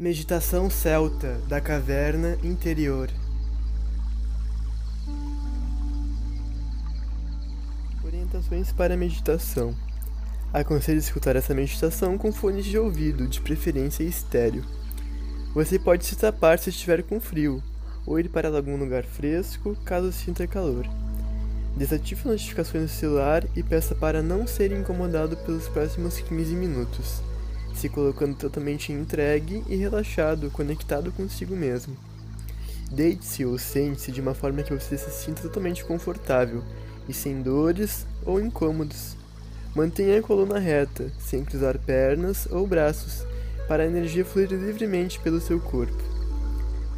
Meditação celta da caverna interior. Orientações para meditação. Aconselho escutar essa meditação com fones de ouvido, de preferência estéreo. Você pode se tapar se estiver com frio, ou ir para algum lugar fresco caso sinta calor. Desative notificações do celular e peça para não ser incomodado pelos próximos 15 minutos se colocando totalmente entregue e relaxado, conectado consigo mesmo. Deite-se ou sente-se de uma forma que você se sinta totalmente confortável e sem dores ou incômodos. Mantenha a coluna reta, sem cruzar pernas ou braços, para a energia fluir livremente pelo seu corpo.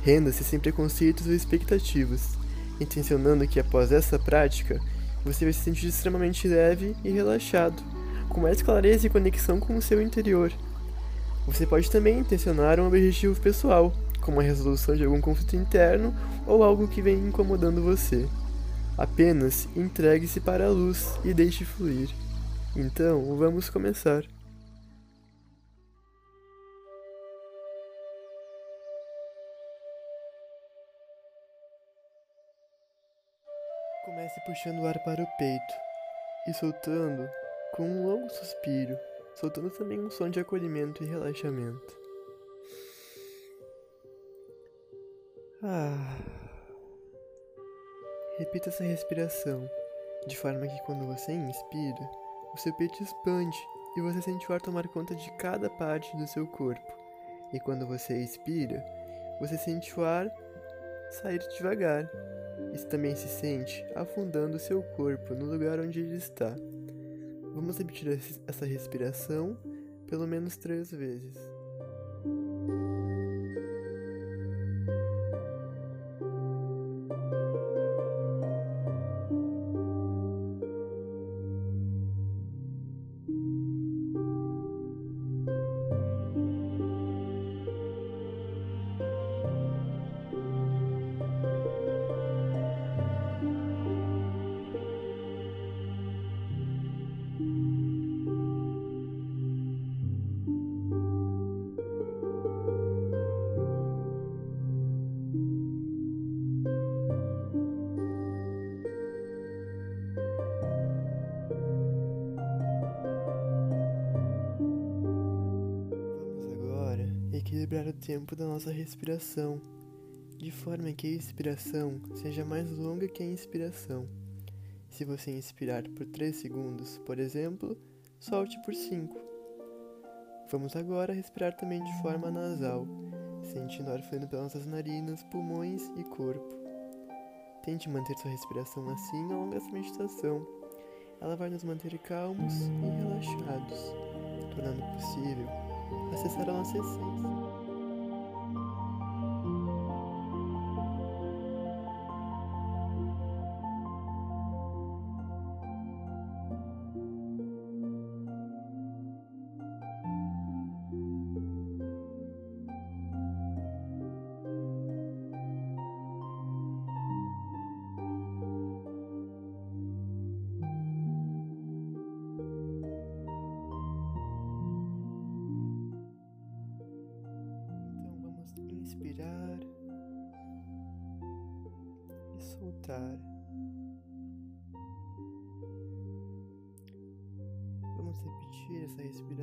Renda-se sem preconceitos ou expectativas, intencionando que após essa prática você vai se sentir extremamente leve e relaxado com mais clareza e conexão com o seu interior. Você pode também intencionar um objetivo pessoal, como a resolução de algum conflito interno ou algo que vem incomodando você. Apenas entregue-se para a luz e deixe fluir. Então, vamos começar. Comece puxando o ar para o peito e soltando com um longo suspiro, soltando também um som de acolhimento e relaxamento. Ah. Repita essa respiração, de forma que quando você inspira, o seu peito expande e você sente o ar tomar conta de cada parte do seu corpo. E quando você expira, você sente o ar sair devagar. Isso também se sente afundando o seu corpo no lugar onde ele está. Vamos repetir essa respiração pelo menos três vezes. Equilibrar o tempo da nossa respiração, de forma que a expiração seja mais longa que a inspiração. Se você inspirar por 3 segundos, por exemplo, solte por 5. Vamos agora respirar também de forma nasal, sentindo o ar fluindo pelas nossas narinas, pulmões e corpo. Tente manter sua respiração assim ao longo dessa meditação. Ela vai nos manter calmos e relaxados, tornando possível acessar a nossa essência.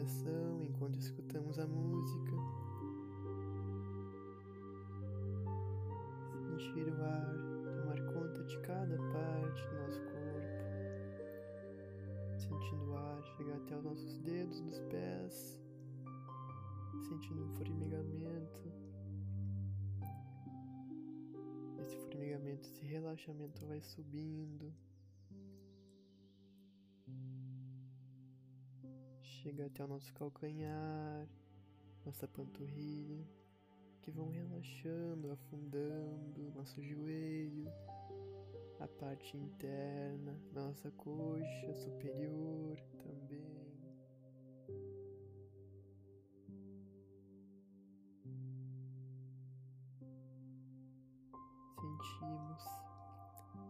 Respiração enquanto escutamos a música. Sentir o ar tomar conta de cada parte do nosso corpo. Sentindo o ar chegar até os nossos dedos dos pés. Sentindo um formigamento formigamento, esse relaxamento vai subindo. Chega até o nosso calcanhar, nossa panturrilha, que vão relaxando, afundando nosso joelho, a parte interna, nossa coxa superior também. sentimos.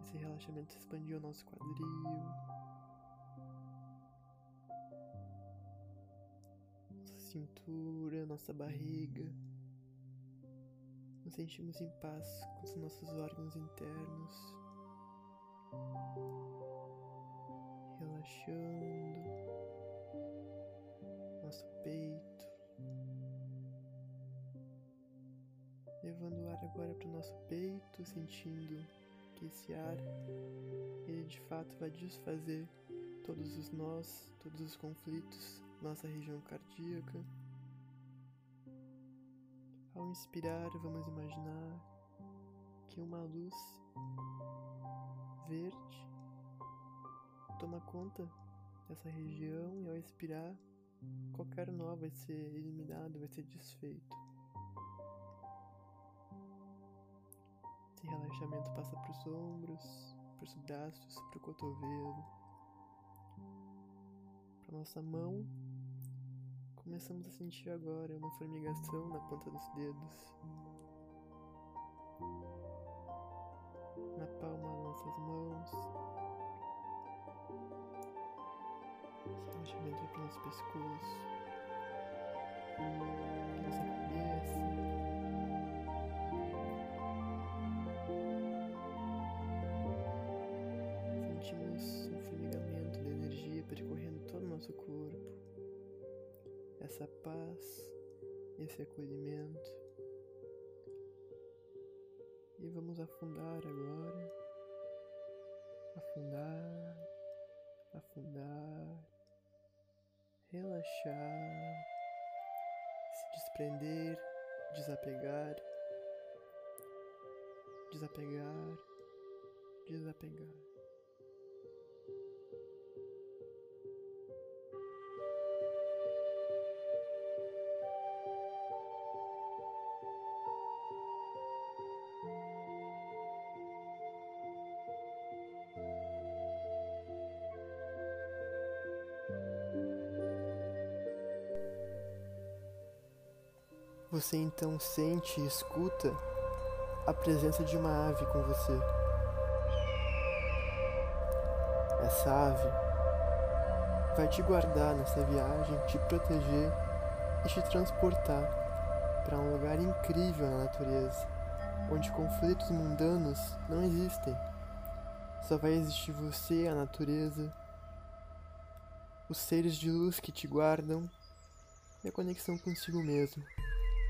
Esse relaxamento expandiu o nosso quadril. Cintura, nossa barriga. nos sentimos em paz com os nossos órgãos internos, relaxando. Nosso peito, levando o ar agora para o nosso peito, sentindo que esse ar ele de fato vai desfazer todos os nós, todos os conflitos, nossa região cardíaca. Ao inspirar, vamos imaginar que uma luz verde toma conta dessa região e ao expirar, qualquer nó vai ser eliminado, vai ser desfeito. Esse relaxamento passa para os ombros, para os braços, para o cotovelo, para nossa mão. Começamos a sentir agora uma formigação na ponta dos dedos, na palma das nossas mãos. Esse relaxamento para o nosso pescoço, essa paz, esse acolhimento. E vamos afundar agora, afundar, afundar, relaxar, se desprender, desapegar, desapegar, desapegar. Você então sente e escuta a presença de uma ave com você. Essa ave vai te guardar nessa viagem, te proteger e te transportar para um lugar incrível na natureza, onde conflitos mundanos não existem. Só vai existir você, a natureza, os seres de luz que te guardam e a conexão consigo mesmo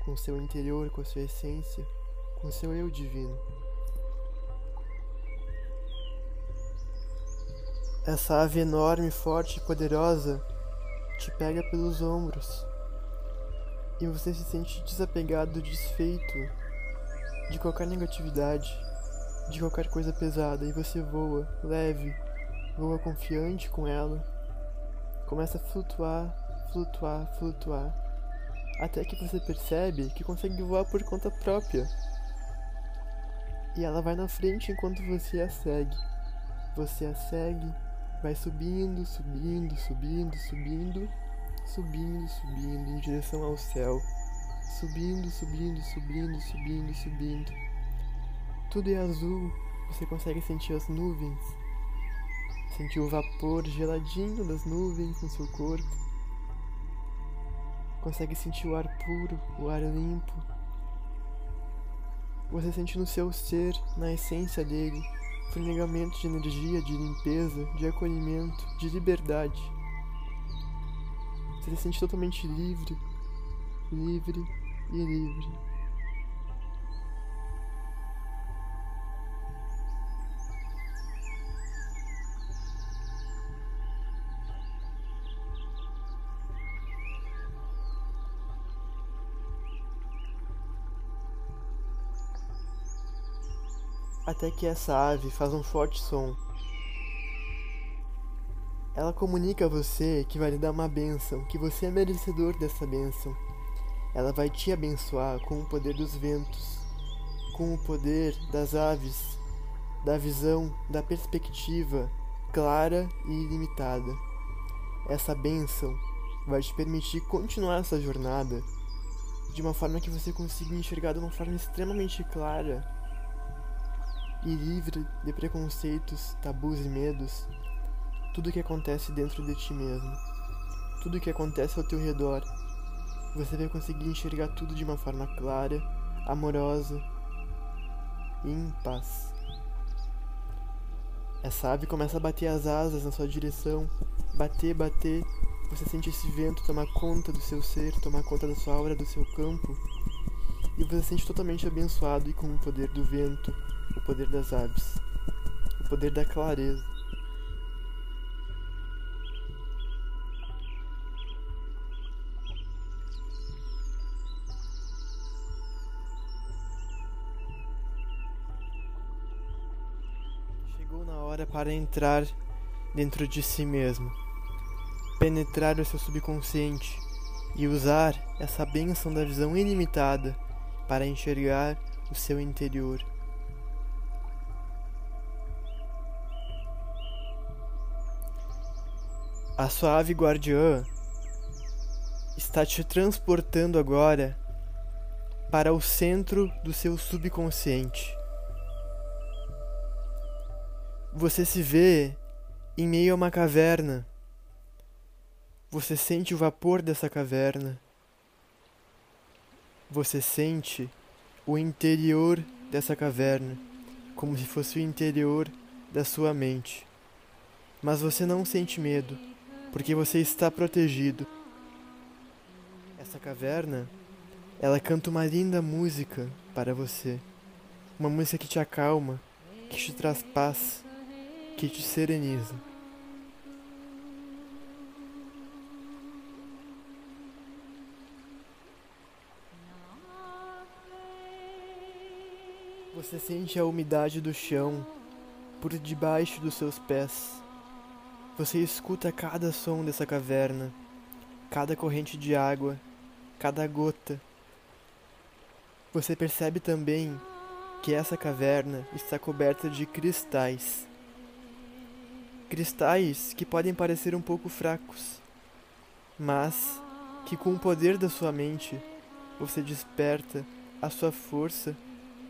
com seu interior, com sua essência, com seu eu divino. Essa ave enorme, forte e poderosa te pega pelos ombros e você se sente desapegado, desfeito de qualquer negatividade, de qualquer coisa pesada. E você voa leve, voa confiante com ela, começa a flutuar, flutuar, flutuar até que você percebe que consegue voar por conta própria. E ela vai na frente enquanto você a segue. Você a segue, vai subindo, subindo, subindo, subindo, subindo, subindo em direção ao céu. Subindo, subindo, subindo, subindo, subindo. Tudo é azul, você consegue sentir as nuvens. Sentir o vapor geladinho das nuvens no seu corpo consegue sentir o ar puro, o ar limpo. Você sente no seu ser, na essência dele, fornegamento de energia, de limpeza, de acolhimento, de liberdade. Você se sente totalmente livre, livre e livre. Até que essa ave faz um forte som. Ela comunica a você que vai lhe dar uma bênção, que você é merecedor dessa bênção. Ela vai te abençoar com o poder dos ventos, com o poder das aves, da visão, da perspectiva clara e ilimitada. Essa bênção vai te permitir continuar essa jornada de uma forma que você consiga enxergar de uma forma extremamente clara e livre de preconceitos, tabus e medos, tudo que acontece dentro de ti mesmo, tudo que acontece ao teu redor, você vai conseguir enxergar tudo de uma forma clara, amorosa e em paz. Essa ave começa a bater as asas na sua direção, bater, bater. Você sente esse vento tomar conta do seu ser, tomar conta da sua aura, do seu campo. E você se sente totalmente abençoado e com o poder do vento, o poder das aves, o poder da clareza. Chegou na hora para entrar dentro de si mesmo, penetrar o seu subconsciente e usar essa bênção da visão ilimitada para enxergar o seu interior. A suave guardiã está te transportando agora para o centro do seu subconsciente. Você se vê em meio a uma caverna. Você sente o vapor dessa caverna. Você sente o interior dessa caverna, como se fosse o interior da sua mente. Mas você não sente medo, porque você está protegido. Essa caverna, ela canta uma linda música para você. Uma música que te acalma, que te traz paz que te sereniza. Você sente a umidade do chão por debaixo dos seus pés. Você escuta cada som dessa caverna, cada corrente de água, cada gota. Você percebe também que essa caverna está coberta de cristais. Cristais que podem parecer um pouco fracos, mas que com o poder da sua mente você desperta a sua força,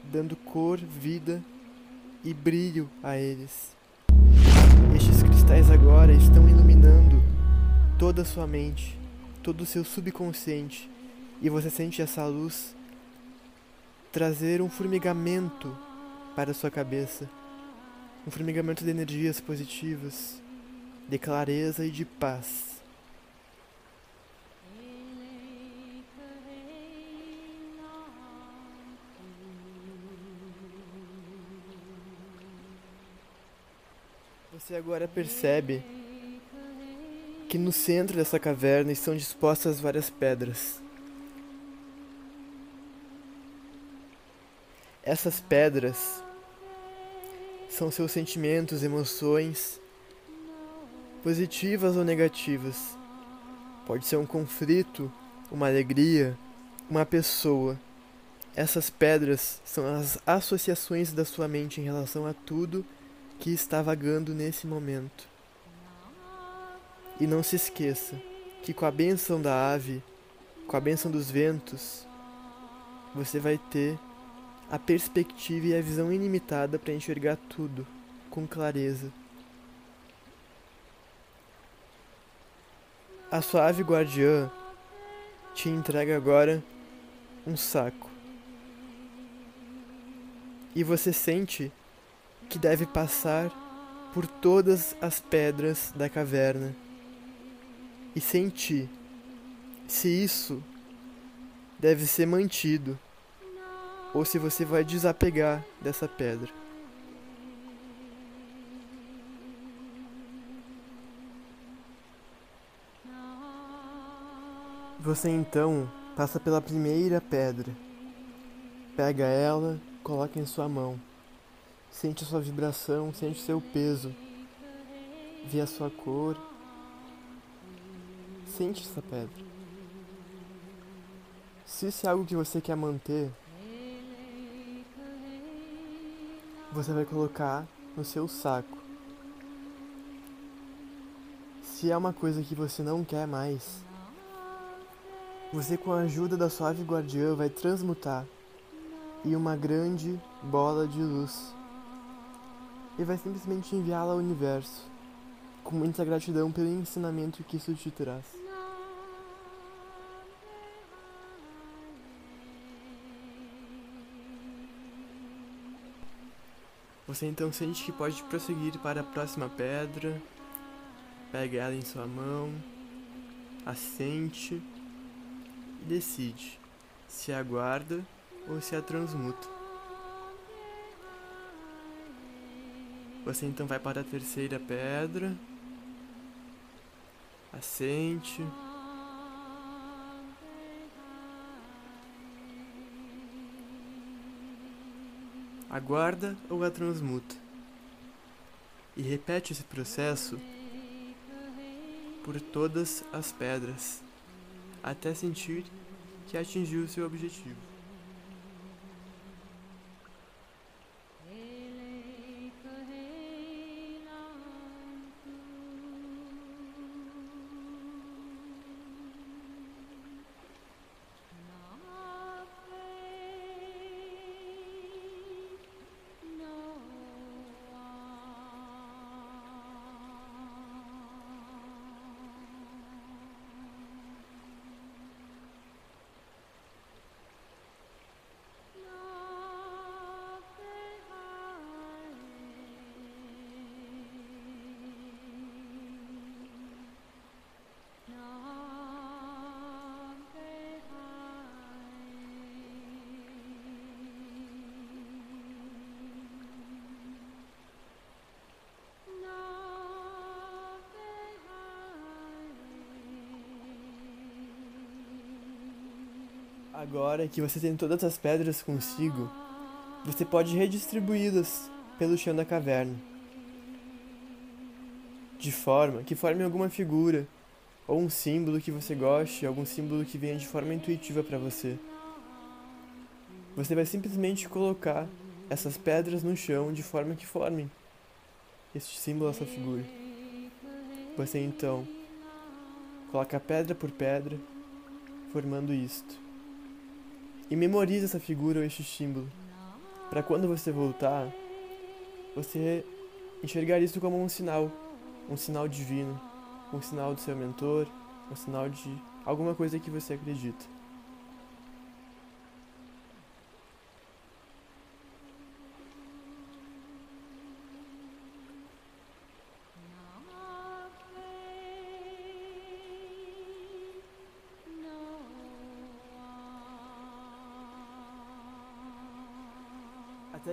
dando cor, vida e brilho a eles. Cristais agora estão iluminando toda a sua mente, todo o seu subconsciente, e você sente essa luz trazer um formigamento para a sua cabeça um formigamento de energias positivas, de clareza e de paz. Você agora percebe que no centro dessa caverna estão dispostas várias pedras. Essas pedras são seus sentimentos, emoções, positivas ou negativas. Pode ser um conflito, uma alegria, uma pessoa. Essas pedras são as associações da sua mente em relação a tudo que está vagando nesse momento. E não se esqueça que com a benção da ave, com a benção dos ventos, você vai ter a perspectiva e a visão ilimitada para enxergar tudo com clareza. A suave guardiã te entrega agora um saco. E você sente que deve passar por todas as pedras da caverna e sentir se isso deve ser mantido ou se você vai desapegar dessa pedra. Você então passa pela primeira pedra. Pega ela, coloca em sua mão. Sente a sua vibração, sente o seu peso. Vê a sua cor. Sente essa pedra. Se isso é algo que você quer manter, você vai colocar no seu saco. Se é uma coisa que você não quer mais, você com a ajuda da suave guardiã vai transmutar em uma grande bola de luz e vai simplesmente enviá-la ao universo, com muita gratidão pelo ensinamento que isso te traz. Você então sente que pode prosseguir para a próxima pedra, pega ela em sua mão, assente e decide se aguarda ou se a transmuta. Você então vai para a terceira pedra, assente. Aguarda ou a transmuta. E repete esse processo por todas as pedras, até sentir que atingiu seu objetivo. Agora que você tem todas as pedras consigo, você pode redistribuí-las pelo chão da caverna. De forma que forme alguma figura ou um símbolo que você goste, algum símbolo que venha de forma intuitiva para você. Você vai simplesmente colocar essas pedras no chão de forma que formem este símbolo, essa figura. Você então coloca pedra por pedra, formando isto. E memorize essa figura ou este símbolo, para quando você voltar, você enxergar isso como um sinal, um sinal divino, um sinal do seu mentor, um sinal de alguma coisa que você acredita.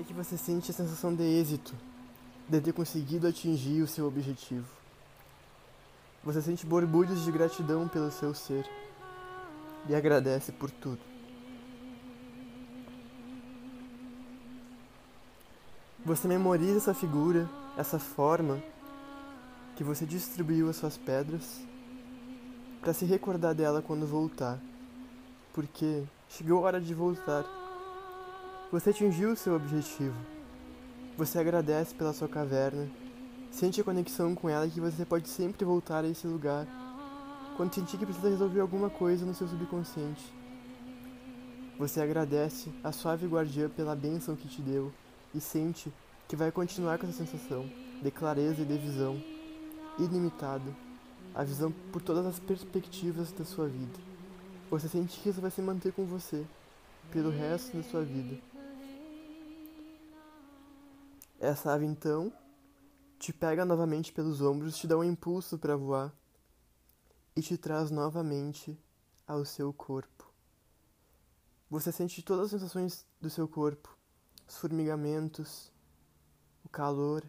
Que você sente a sensação de êxito, de ter conseguido atingir o seu objetivo. Você sente borbulhos de gratidão pelo seu ser e agradece por tudo. Você memoriza essa figura, essa forma que você distribuiu as suas pedras para se recordar dela quando voltar, porque chegou a hora de voltar. Você atingiu o seu objetivo. Você agradece pela sua caverna. Sente a conexão com ela que você pode sempre voltar a esse lugar quando sentir que precisa resolver alguma coisa no seu subconsciente. Você agradece a suave guardiã pela bênção que te deu e sente que vai continuar com essa sensação de clareza e de visão ilimitada, a visão por todas as perspectivas da sua vida. Você sente que isso vai se manter com você pelo resto da sua vida. Essa ave então te pega novamente pelos ombros, te dá um impulso para voar e te traz novamente ao seu corpo. Você sente todas as sensações do seu corpo, os formigamentos, o calor,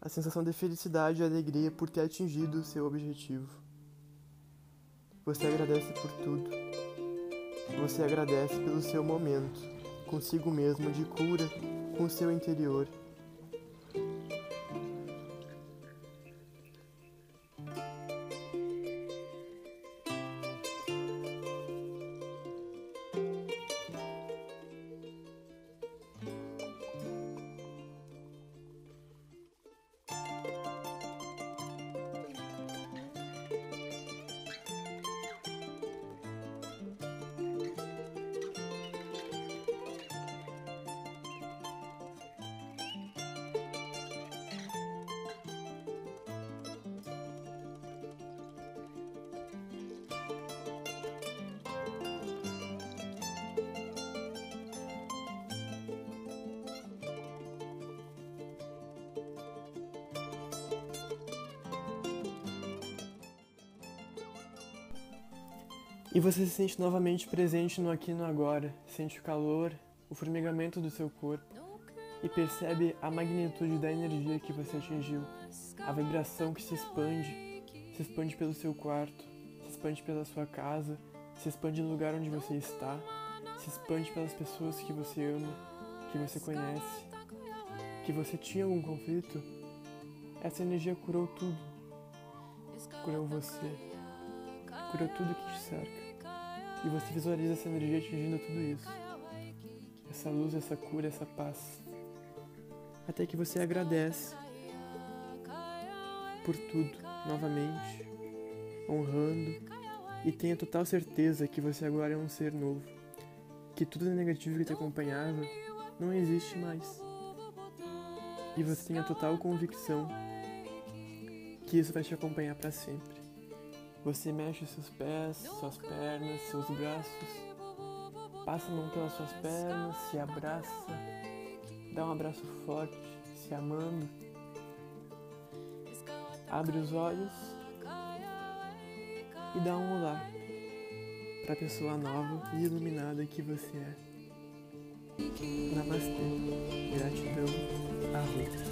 a sensação de felicidade e alegria por ter atingido o seu objetivo. Você agradece por tudo. Você agradece pelo seu momento consigo mesmo de cura com seu interior. E você se sente novamente presente no aqui e no agora, sente o calor, o formigamento do seu corpo e percebe a magnitude da energia que você atingiu, a vibração que se expande, se expande pelo seu quarto, se expande pela sua casa, se expande no lugar onde você está, se expande pelas pessoas que você ama, que você conhece, que você tinha algum conflito. Essa energia curou tudo, curou você, curou tudo que te cerca. E você visualiza essa energia atingindo tudo isso. Essa luz, essa cura, essa paz. Até que você agradece por tudo novamente, honrando e tenha total certeza que você agora é um ser novo, que tudo negativo que te acompanhava não existe mais. E você tenha total convicção que isso vai te acompanhar para sempre. Você mexe seus pés, suas pernas, seus braços, passa a mão pelas suas pernas, se abraça, dá um abraço forte, se amando. Abre os olhos e dá um olá para a pessoa nova e iluminada que você é. Namastê. Gratidão. Arroz.